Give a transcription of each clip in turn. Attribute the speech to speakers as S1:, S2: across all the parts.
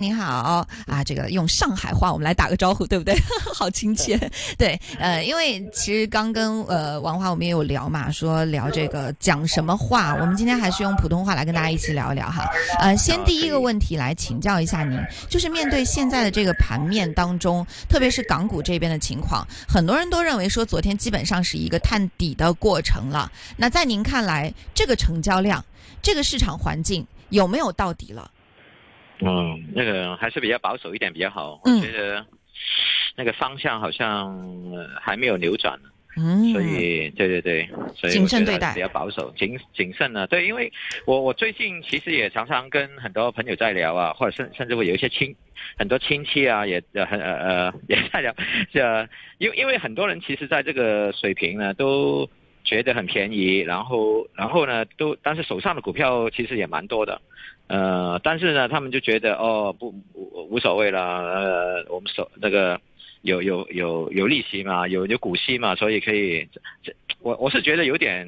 S1: 你好啊，这个用上海话我们来打个招呼，对不对？好亲切。对，呃，因为其实刚跟呃王华我们也有聊嘛，说聊这个讲什么话，我们今天还是用普通话来跟大家一起聊一聊哈。呃，先第一个问题来请教一下您，就是面对现在的这个盘面当中，特别是港股这边的情况，很多人都认为说昨天基本上是一个探底的过程了。那在您看来，这个成交量，这个市场环境有没有到底了？
S2: 嗯，那个还是比较保守一点比较好。
S1: 嗯
S2: 我觉得那个方向好像、呃还没有扭转呢，
S1: 嗯，
S2: 所以对对对，所以
S1: 谨
S2: 我觉得
S1: 慎对待
S2: 比较保守、谨谨慎呢。对，因为我我最近其实也常常跟很多朋友在聊啊，或者甚甚至会有一些亲很多亲戚啊，也呃很呃呃 也在聊，这因为因为很多人其实在这个水平呢都觉得很便宜，然后然后呢都但是手上的股票其实也蛮多的。呃，但是呢，他们就觉得哦，不无无所谓了，呃，我们手那个有有有有利息嘛，有有股息嘛，所以可以，这我我是觉得有点，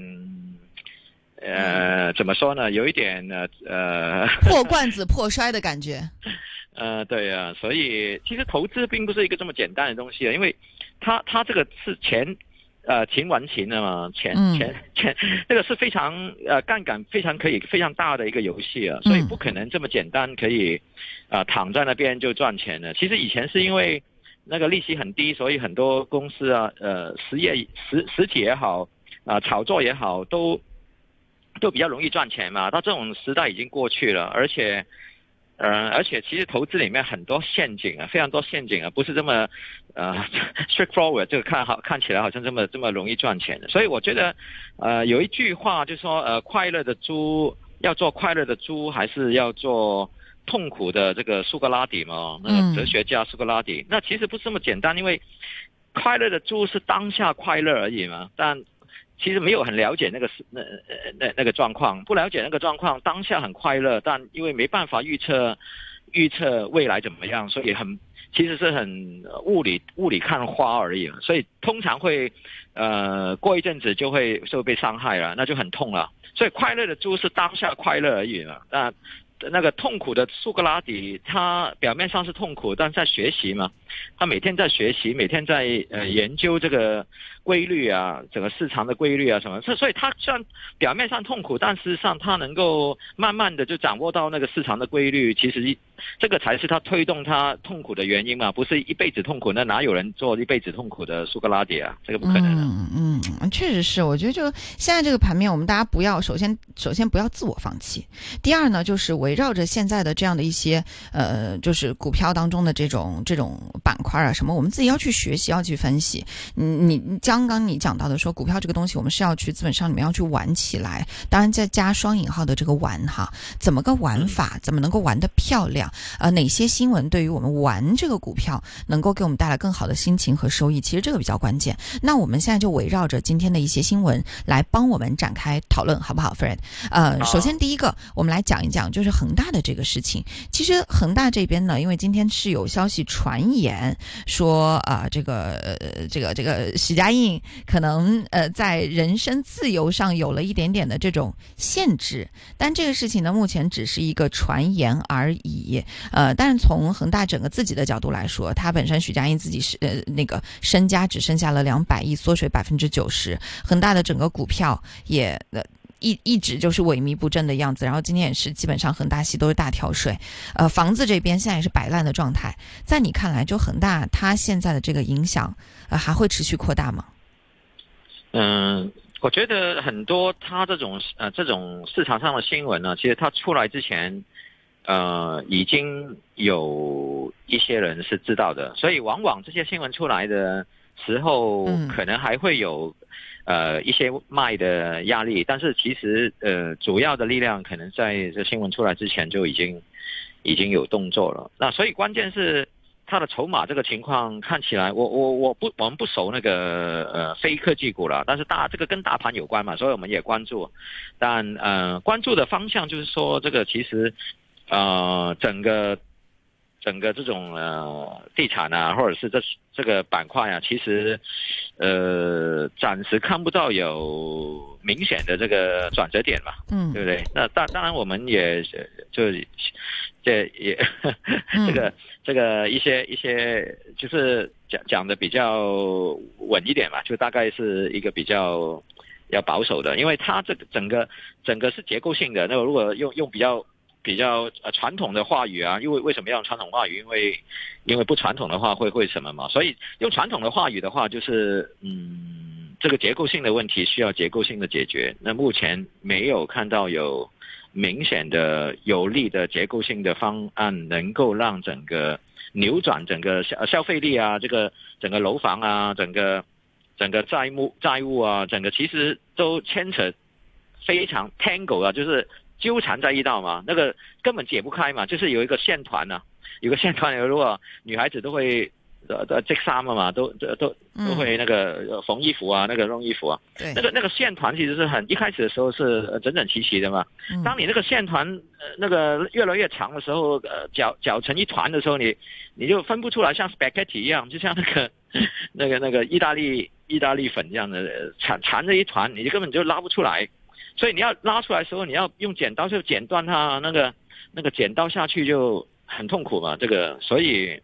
S2: 呃，怎么说呢，有一点呃呃，
S1: 破罐子破摔的感觉。
S2: 呃，对啊，所以其实投资并不是一个这么简单的东西啊，因为它它这个是钱，呃，钱玩钱的嘛，钱
S1: 嗯
S2: 钱钱，这个是非常呃杠杆非常可以非常大的一个游戏啊，所以
S1: 嗯
S2: 不可能这么简单可以，啊、躺在那边就赚钱的。其实以前是因为那个利息很低，所以很多公司啊，呃，实业实实体也好，啊、炒作也好，都都比较容易赚钱嘛。到这种时代已经过去了，而且。呃，而且其实投资里面很多陷阱啊，非常多陷阱啊，不是这么呃 straightforward，这个看好看起来好像这么这么容易赚钱的。所以我觉得，呃，有一句话就说，呃，快乐的猪要做快乐的猪，还是要做痛苦的这个苏格拉底嘛？那
S1: 嗯
S2: 个哲学家苏格拉底，那其实不是这么简单，因为快乐的猪是当下快乐而已嘛，但其实没有很了解那个是那呃那那个状况，不了解那个状况，当下很快乐，但因为没办法预测预测未来怎么样，所以很其实是很雾里雾里看花而已，所以通常会呃过一阵子就会就会被伤害了，那就很痛了。所以快乐的猪是当下快乐而已嘛，那。那个痛苦的苏格拉底，他表面上是痛苦，但在学习嘛，他每天在学习，每天在呃研究这个规律啊，整个市场的规律啊什么，所所以他虽然表面上痛苦，但事实上他能够慢慢的就掌握到那个市场的规律，其实这个才是他推动他痛苦的原因嘛，不是一辈子痛苦，那哪有人做一辈子痛苦的苏格拉底啊？这个不可能啊。
S1: 嗯嗯，确实是，我觉得就现在这个盘面，我们大家不要首先首先不要自我放弃，第二呢，就是围绕着现在的这样的一些呃，就是股票当中的这种这种板块啊什么，我们自己要去学习，要去分析。你你你刚刚你讲到的说，股票这个东西，我们是要去资本上里面要去玩起来，当然再加双引号的这个玩哈，怎么个玩法，怎么能够玩得漂亮？呃，哪些新闻对于我们玩这个股票能够给我们带来更好的心情和收益？其实这个比较关键。那我们现在就围绕着今天的一些新闻来帮我们展开讨论，好不好，Fred？呃，首先第一个，我们来讲一讲就是恒大的这个事情。其实恒大这边呢，因为今天是有消息传言说啊、这个呃这个这个许家印可能呃在人身自由上有了一点点的这种限制，但这个事情呢，目前只是一个传言而已。呃，但是从恒大整个自己的角度来说，他本身许家印自己是呃那个身家只剩下了两百亿，缩水百分之九十，恒大的整个股票也呃。一一直就是萎靡不振的样子，然后今天也是基本上恒大系都是大跳水，呃，房子这边现在也是摆烂的状态。在你看来，就恒大它现在的这个影响，呃，还会持续扩大吗？
S2: 嗯，我觉得很多他这种呃这种市场上的新闻呢，其实它出来之前，呃，已经有一些人是知道的，所以往往这些新闻出来的时候，
S1: 嗯
S2: 可能还会有呃一些卖的压力，但是其实呃主要的力量可能在这新闻出来之前就已经已经有动作了。那所以关键是。它的筹码这个情况看起来，我我我不我们不熟那个呃非科技股了，但是大这个跟大盘有关嘛，所以我们也关注。但呃关注的方向就是说，这个其实呃整个整个这种呃地产啊，或者是这这个板块啊，其实呃暂时看不到有明显的这个转折点嘛，
S1: 嗯
S2: 对不对？那当当然我们也就这也 这个这个一些一些就是讲讲的比较稳一点嘛，就大概是一个比较要保守的，因为它这个整个整个是结构性的。那个如果用用比较比较呃传统的话语啊，因为为什么要传统话语？因为因为不传统的话会会什么嘛？所以用传统的话语的话，就是嗯，这个结构性的问题需要结构性的解决。那目前没有看到有明显的有利的结构性的方案，能够让整个扭转整个消消费力啊，这个整个楼房啊，整个整个债务债务啊，整个其实都牵扯非常 tangle 啊，就是纠缠在一道嘛，那个根本解不开嘛，就是有一个线团啊，有个线团，如果女孩子都会呃呃织衫了嘛，都都都都会那个呃缝衣服啊，那个弄衣服啊，
S1: 对。
S2: 那个那个线团其实是很一开始的时候是呃整整齐齐的嘛，
S1: 嗯。
S2: 当你那个线团呃那个越来越长的时候，呃搅搅成一团的时候，你你就分不出来，像 spaghetti 一样，就像那个 那个那个意大利意大利粉一样的呃缠缠着一团，你就根本就拉不出来。所以你要拉出来的时候，你要用剪刀就剪断它，那个那个剪刀下去就很痛苦嘛。这个，所以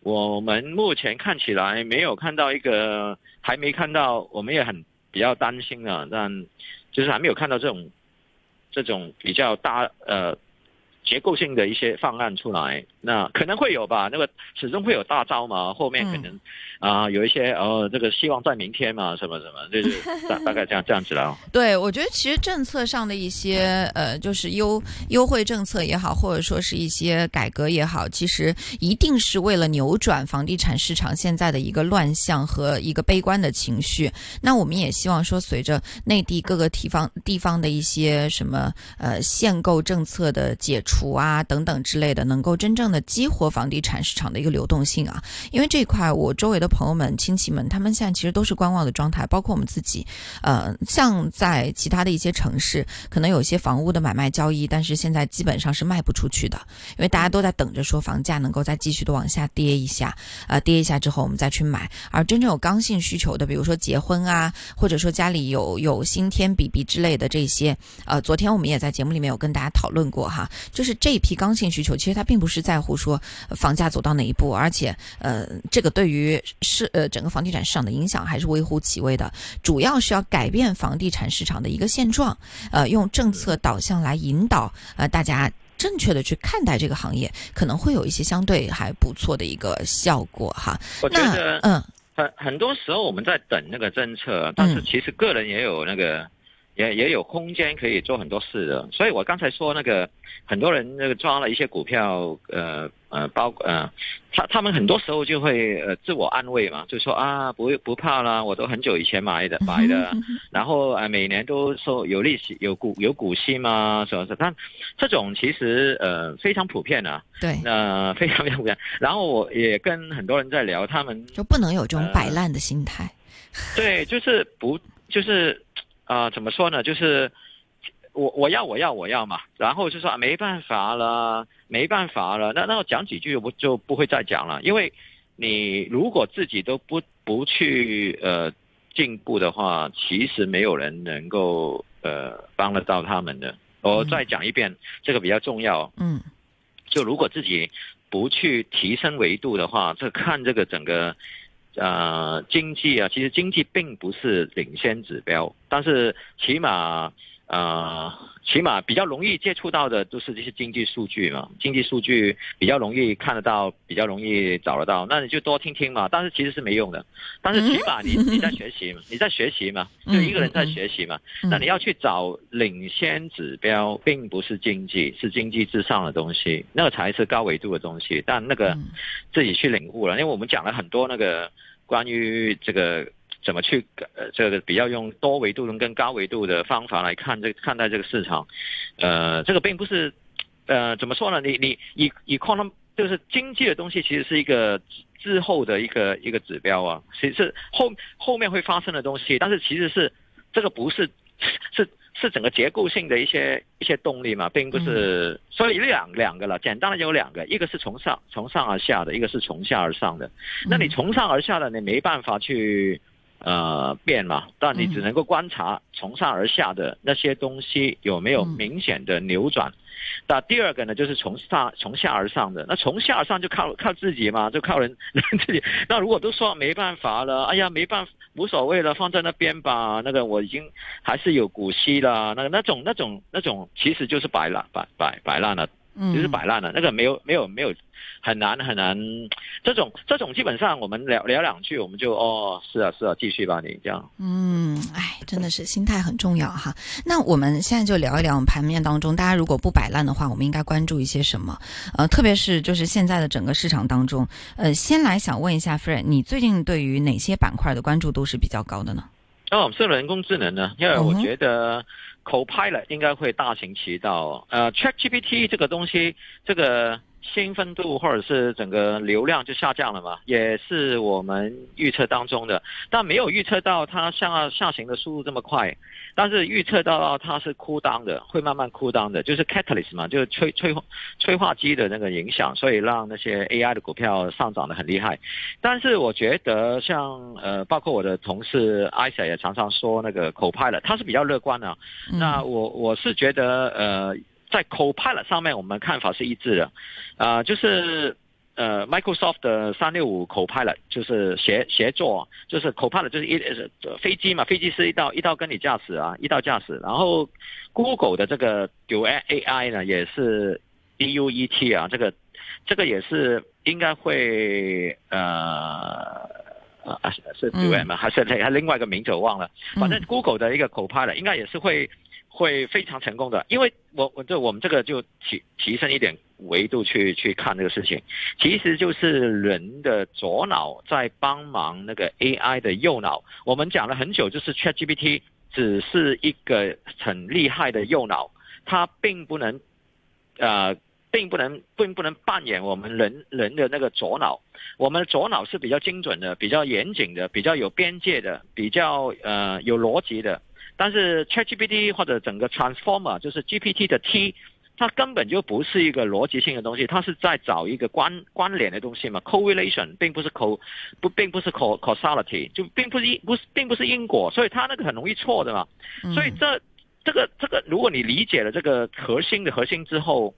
S2: 我们目前看起来没有看到一个，还没看到，我们也很比较担心啊，但就是还没有看到这种这种比较大呃结构性的一些方案出来。那可能会有吧，那个始终会有大招嘛，后面可能啊、有一些呃，这个希望在明天嘛，什么什么，就是大 大概这样这样子了哦。
S1: 对，我觉得其实政策上的一些呃，就是优优惠政策也好，或者说是一些改革也好，其实一定是为了扭转房地产市场现在的一个乱象和一个悲观的情绪。那我们也希望说，随着内地各个地方地方的一些什么呃限购政策的解除啊等等之类的，能够真正的激活房地产市场的一个流动性啊。因为这一块，我周围的朋友们、亲戚们，他们现在其实都是观望的状态，包括我们自己。呃，像在其他的一些城市，可能有些房屋的买卖交易，但是现在基本上是卖不出去的，因为大家都在等着说房价能够再继续的往下跌一下，呃，跌一下之后我们再去买。而真正有刚性需求的，比如说结婚啊，或者说家里有有新添 BB 之类的这些，呃，昨天我们也在节目里面有跟大家讨论过哈，就是这一批刚性需求，其实它并不是在乎说呃房价走到哪一步，而且呃，这个对于市呃整个房地产市场的影响还是微乎其微的。主要是要改变房地产市场的一个现状，呃，用政策导向来引导呃大家正确的去看待这个行业，可能会有一些相对还不错的一个效果哈。
S2: 我觉得
S1: 嗯
S2: 很很多时候我们在等那个政策，但是
S1: 嗯
S2: 其实个人也有那个。也也有空间可以做很多事的，所以我刚才说那个很多人那个抓了一些股票，呃呃包呃，他他们很多时候就会呃自我安慰嘛，就说啊不不怕啦，我都很久以前买的买的，然后呃每年都收有利息有股有股息嘛，什么的，但这种其实呃非常普遍啊，
S1: 对，
S2: 那、非常非常普遍。然后我也跟很多人在聊，他们
S1: 就不能有这种
S2: 呃
S1: 摆烂的心态。
S2: 对，就是不就是啊、怎么说呢？就是我我要我要我要嘛，然后就说啊没办法了，没办法了，那那我讲几句就不就不会再讲了，因为你如果自己都不不去呃进步的话，其实没有人能够呃帮得到他们的。我
S1: 嗯
S2: 再讲一遍，这个比较重要。
S1: 嗯
S2: 就如果自己不去提升维度的话，这看这个整个呃经济啊，其实经济并不是领先指标，但是起码呃起码比较容易接触到的都是这些经济数据嘛，经济数据比较容易看得到，比较容易找得到，那你就多听听嘛。但是其实是没用的，但是起码你你在学习嘛，你在学习嘛，就一个人在学习嘛。
S1: 嗯
S2: 那你要去找领先指标，并不是经济，是经济之上的东西，那个才是高维度的东西。但那个
S1: 嗯
S2: 自己去领悟了，因为我们讲了很多那个关于这个怎么去呃这个比较用多维度跟高维度的方法来看这看待这个市场，呃，这个并不是呃怎么说呢？你你以以 econ 就是经济的东西，其实是一个之后的一个一个指标啊，其实是后后面会发生的东西，但是其实是这个不是是是整个结构性的一些一些动力嘛，并不是。所以两两个了，简单的有两个，一个是从上从上而下的，一个是从下而上的。那你从上而下的，你没办法去呃变嘛，但你只能够观察从上而下的那些东西有没有明显的扭转。那第二个呢，就是从上从下而上的，那从下而上就靠靠自己嘛，就靠人 自己。那如果都说没办法了，哎呀，没办法，无所谓了，放在那边吧。那个我已经还是有股息了，那个那种那种那种其实就是摆烂摆摆摆烂了。就是摆烂了，那个没有没有没有很难很难，这种这种基本上我们聊聊两句，我们就哦是啊是啊，继续吧你这样。
S1: 嗯，哎，真的是心态很重要哈。那我们现在就聊一聊盘面当中，大家如果不摆烂的话，我们应该关注一些什么？呃，特别是就是现在的整个市场当中，呃，先来想问一下 Fred，你最近对于哪些板块的关注度是比较高的呢？
S2: 哦，是人工智能呢，因为我觉得。Copilot 应该会大行其道，呃，ChatGPT 这个东西，这个。兴奋度或者是整个流量就下降了嘛，也是我们预测当中的，但没有预测到它下下行的速度这么快，但是预测到它是枯当的，会慢慢枯当的，就是 catalyst 嘛，就是催催催化剂的那个影响，所以让那些 AI 的股票上涨的很厉害。但是我觉得像呃，包括我的同事 Isa 也常常说那个口派了，他是比较乐观的。那我我是觉得呃。在 Copilot 上面，我们看法是一致的，啊，就是呃，Microsoft 的三六五 Copilot 就是协协作，就是 Copilot 就是一飞机嘛，飞机是一道一道跟你驾驶啊，一道驾驶。然后 Google 的这个 Duet AI 呢，也是 D U E T 啊，这个这个也是应该会呃啊是 Duet 吗？还是还另外一个名字我忘了，反正 Google 的一个 Copilot 应该也是会。会非常成功的，因为我我这我们这个就提提升一点维度去去看这个事情，其实就是人的左脑在帮忙那个 AI 的右脑。我们讲了很久，就是 ChatGPT 只是一个很厉害的右脑，它并不能呃，并不能并不能扮演我们人人的那个左脑。我们的左脑是比较精准的，比较严谨的，比较有边界的，比较呃有逻辑的。但是 ChatGPT 或者整个 Transformer 就是 GPT 的 T，它根本就不是一个逻辑性的东西，它是在找一个关关联的东西嘛，correlation 并不是 co 不并不是 co causality，就并不是因不是并不是因果，所以它那个很容易错的嘛。所以这这个这个，如果你理解了这个核心的核心之后。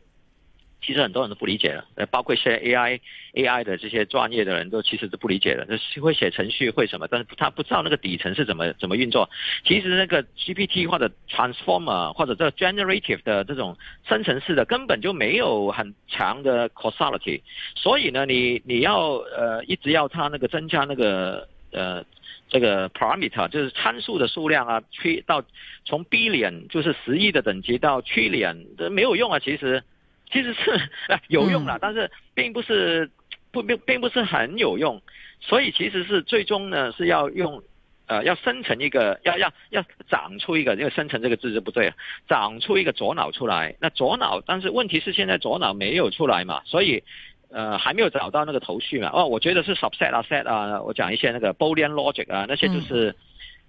S2: 其实很多人都不理解了，呃，包括一些 AI AI 的这些专业的人都其实都不理解了，就是会写程序会什么，但是他不知道那个底层是怎么怎么运作。其实那个 GPT 或者 Transformer 或者这 Generative 的这种生成式的根本就没有很强的 causality，所以呢，你你要呃一直要它那个增加那个呃这个 parameter 就是参数的数量啊，去到从 billion 就是十亿的等级到 trillion 这没有用啊，其实。其实是 有用了，但是并不是不并并不是很有用，所以其实是最终呢是要用呃要生成一个要要要长出一个，因为生成这个字是不对，长出一个左脑出来。那左脑，但是问题是现在左脑没有出来嘛，所以呃还没有找到那个头绪嘛。哦，我觉得是 subset 啊 set 啊，我讲一些那个 Boolean logic 啊，那些就是。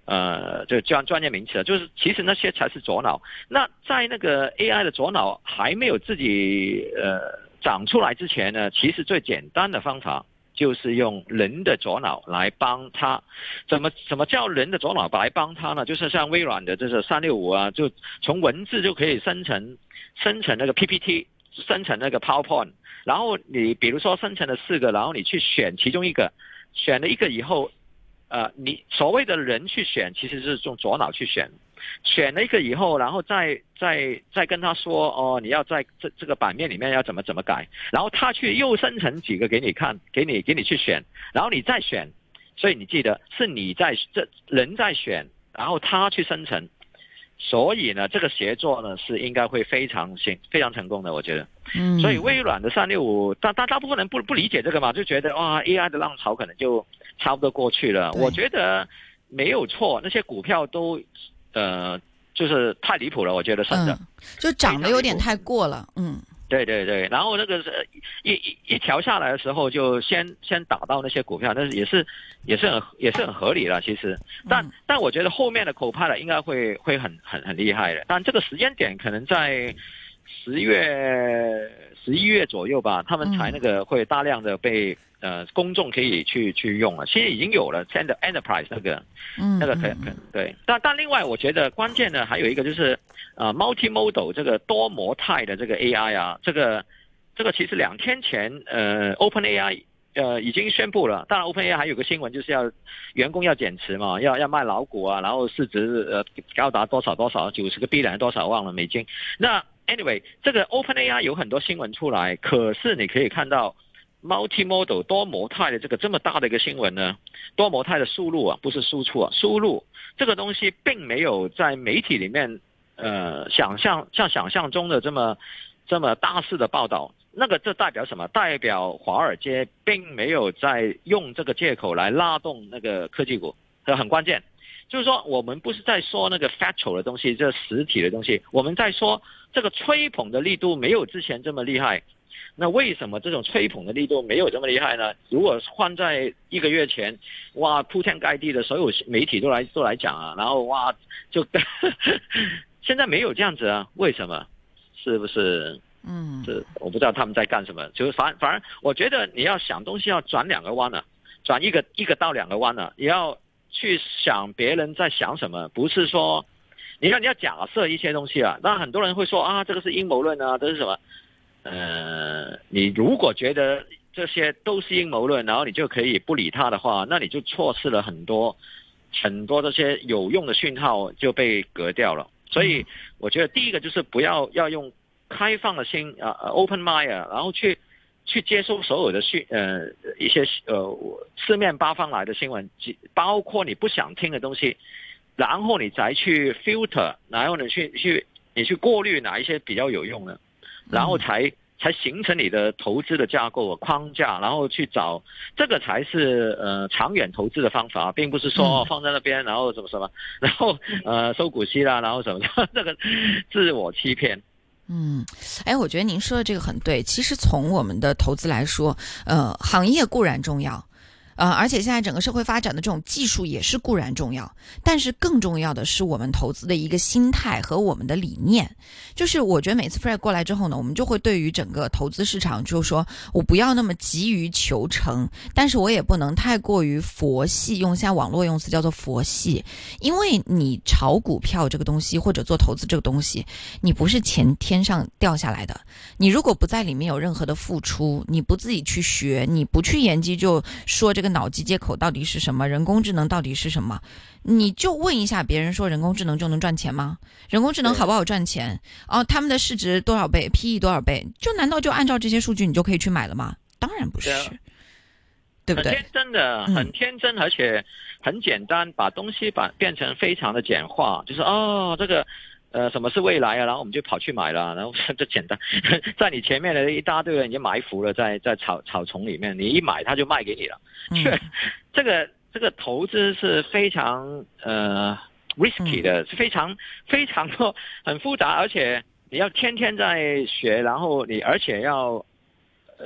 S2: 呃，就专专业名词了，就是其实那些才是左脑。那在那个 AI 的左脑还没有自己呃长出来之前呢，其实最简单的方法就是用人的左脑来帮他。怎么怎么叫人的左脑来帮他呢？就是像微软的这是三六五啊，就从文字就可以生成生成那个 PPT，生成那个 PowerPoint。然后你比如说生成了四个，然后你去选其中一个，选了一个以后。呃，你所谓的人去选，其实是用左脑去选，选了一个以后，然后再再再跟他说，哦，你要在这这个版面里面要怎么怎么改，然后他去又生成几个给你看，给你给你去选，然后你再选，所以你记得是你在这人在选，然后他去生成，所以呢，这个协作呢是应该会非常行非常成功的，我觉得。嗯。所以微软的三六五，大大大部分人不不理解这个嘛，就觉得哇，AI 的浪潮可能就。差不多过去了，我觉得没有错，那些股票都，呃，就是太离谱了，我觉得真的，
S1: 就涨得有点太过了，嗯，
S2: 对对对，然后那个是一一一调下来的时候，就先先打到那些股票，但是也是也是很也是很合理的，其实。但但我觉得后面的口派的应该会会很很很厉害的，但这个时间点可能在十月十一月左右吧，他们才那个会大量的被。呃，公众可以去去用了，现在已经有了 End Enterprise 那个，
S1: 嗯，
S2: 那个可可对，但但另外我觉得关键呢还有一个就是，呃，Multimodal 这个多模态的这个 AI 啊，这个这个其实两天前呃 OpenAI 呃已经宣布了，当然 OpenAI 还有个新闻就是要员工要减持嘛，要要卖老股啊，然后市值呃高达多少多少九十个 B 两多少忘了美金。那 Anyway 这个 OpenAI 有很多新闻出来，可是你可以看到。Multimodal 多模态的这个这么大的一个新闻呢，多模态的输入啊，不是输出啊，输入这个东西并没有在媒体里面，呃，想象像想象中的这么这么大肆的报道。那个这代表什么？代表华尔街并没有在用这个借口来拉动那个科技股，这很关键。就是说，我们不是在说那个 factual 的东西，这实体的东西，我们在说这个吹捧的力度没有之前这么厉害。那为什么这种吹捧的力度没有这么厉害呢？如果换在一个月前，哇，铺天盖地的所有媒体都来都来讲啊，然后哇，就 现在没有这样子啊？为什么？是不是？
S1: 嗯，
S2: 是我不知道他们在干什么。就是反反而，我觉得你要想东西要转两个弯呢，转一个一个到两个弯呢，你要去想别人在想什么，不是说，你看你要假设一些东西啊，那很多人会说啊，这个是阴谋论啊，这是什么？呃，你如果觉得这些都是阴谋论，然后你就可以不理他的话，那你就错失了很多很多这些有用的讯号就被隔掉了。所以我觉得第一个就是不要要用开放的心啊，open mind，然后去去接收所有的讯呃一些呃四面八方来的新闻，包括你不想听的东西，然后你再去 filter，然后你去去你去过滤哪一些比较有用的。然后才才形成你的投资的架构框架，然后去找这个才是呃长远投资的方法，并不是说放在那边然后什么什么，然后呃收股息啦，然后什么这个自我欺骗。
S1: 嗯，哎，我觉得您说的这个很对。其实从我们的投资来说，呃，行业固然重要。呃，而且现在整个社会发展的这种技术也是固然重要，但是更重要的是我们投资的一个心态和我们的理念。就是我觉得每次 Fred 过来之后呢，我们就会对于整个投资市场，就是说我不要那么急于求成，但是我也不能太过于佛系，用现在网络用词叫做佛系。因为你炒股票这个东西，或者做投资这个东西，你不是钱天上掉下来的。你如果不在里面有任何的付出，你不自己去学，你不去研究，就说这个。脑机接口到底是什么？人工智能到底是什么？你就问一下别人说人工智能就能赚钱吗？人工智能好不好赚钱？哦，他们的市值多少倍？P E 多少倍？就难道就按照这些数据你就可以去买了吗？当然不是，对不对？
S2: 很天真的，很天真，而且很简单，把东西把变成非常的简化，就是哦，这个。呃，什么是未来啊？然后我们就跑去买了，然后 这简单，在你前面的一大堆人已经埋伏了，在在草草丛里面，你一买他就卖给你了。这 这个这个投资是非常呃 risky 的，是非常非常多很复杂，而且你要天天在学，然后你而且要。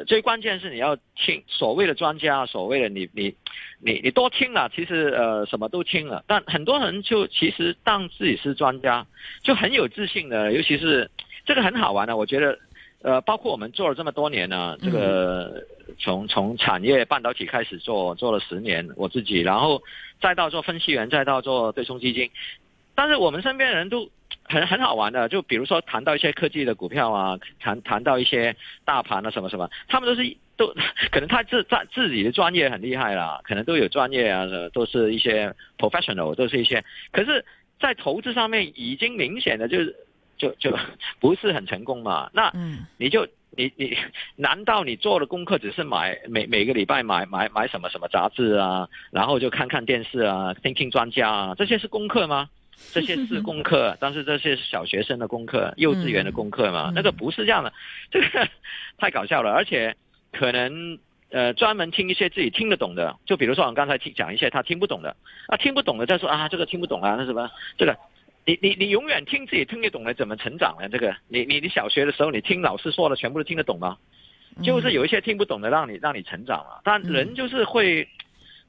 S2: 最关键是你要听所谓的专家，所谓的你你你你多听了，其实呃什么都听了，但很多人就其实当自己是专家，就很有自信的，尤其是这个很好玩的，我觉得呃包括我们做了这么多年呢，这个从从产业半导体开始做做了十年，我自己，然后再到做分析员，再到做对冲基金，但是我们身边的人都。很很好玩的，就比如说谈到一些科技的股票啊，谈谈到一些大盘啊什么什么，他们都是都可能他自在自己的专业很厉害啦，可能都有专业啊，都是一些 professional，都是一些，可是，在投资上面已经明显的就是就就不是很成功嘛。那你就你你难道你做的功课只是买每每个礼拜买买买什么什么杂志啊，然后就看看电视啊，听听专家啊，这些是功课吗？这些是功课，但是这些是小学生的功课，幼稚园的功课嘛？那个不是这样的，这个 太搞笑了。而且可能呃专门听一些自己听得懂的，就比如说我们刚才听讲一些他听不懂的，啊听不懂的再说啊这个听不懂啊那什么这个你你你永远听自己听得懂的，怎么成长呢？这个，你你你小学的时候，你听老师说的，全部都听得懂吗？就是有一些听不懂的，让你让你成长了。但人就是会。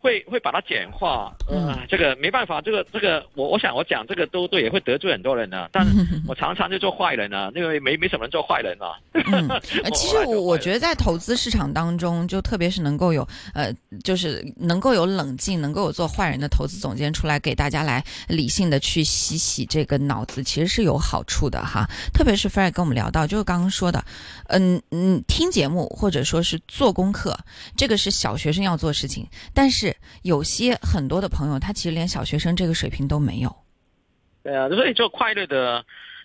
S2: 会会把它简化，嗯，这个没办法，这个这个我我想我讲这个都对，也会得罪很多人呢。但 我常常就做坏人呢，因为没没什么人做坏人啊。
S1: 嗯，其实我我觉得在投资市场当中，就特别是能够有呃，就是能够有冷静，能够有做坏人的投资总监出来给大家来理性的去洗洗这个脑子，其实是有好处的哈。特别是 Fred 跟我们聊到，就是刚刚说的，嗯嗯，听节目或者说是做功课，这个是小学生要做事情，但是。有些很多的朋友，他其实连小学生这个水平都没有。
S2: 对啊，所以做快乐的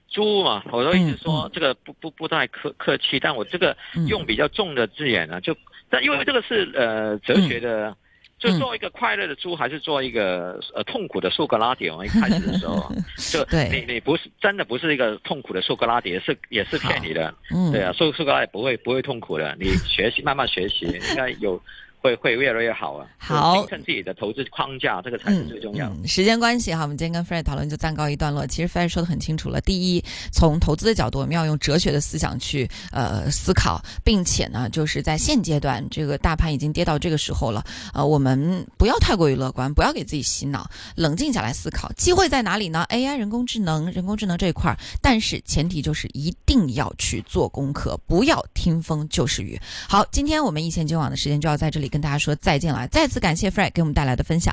S2: 猪嘛，我都一直说这个不不不太客客气，但我这个用比较重的字眼呢，就但因为这个是呃哲学的，就做一个快乐的猪，还是做一个呃痛苦的苏格拉底？我们一开始的时候，就你你不是真的不是一个痛苦的苏格拉底，是也是骗你的。嗯，对啊，苏苏格拉底不会不会痛苦的，你学习慢慢学习，应该有。会会越来越好啊！
S1: 好，
S2: 形成自己的投资框架，这个才是最重要的。
S1: 时间关系哈，我们今天跟 Fred 讨论就暂告一段落。其实 Fred 说的很清楚了：第一，从投资的角度，我们要用哲学的思想去呃思考，并且呢，就是在现阶段，这个大盘已经跌到这个时候了，呃，我们不要太过于乐观，不要给自己洗脑，冷静下来思考，机会在哪里呢？AI 人工智能，人工智能这一块儿，但是前提就是一定要去做功课，不要听风就是雨。好，今天我们一线金网的时间就要在这里。跟大家说再见了，再次感谢 Fred 给我们带来的分享。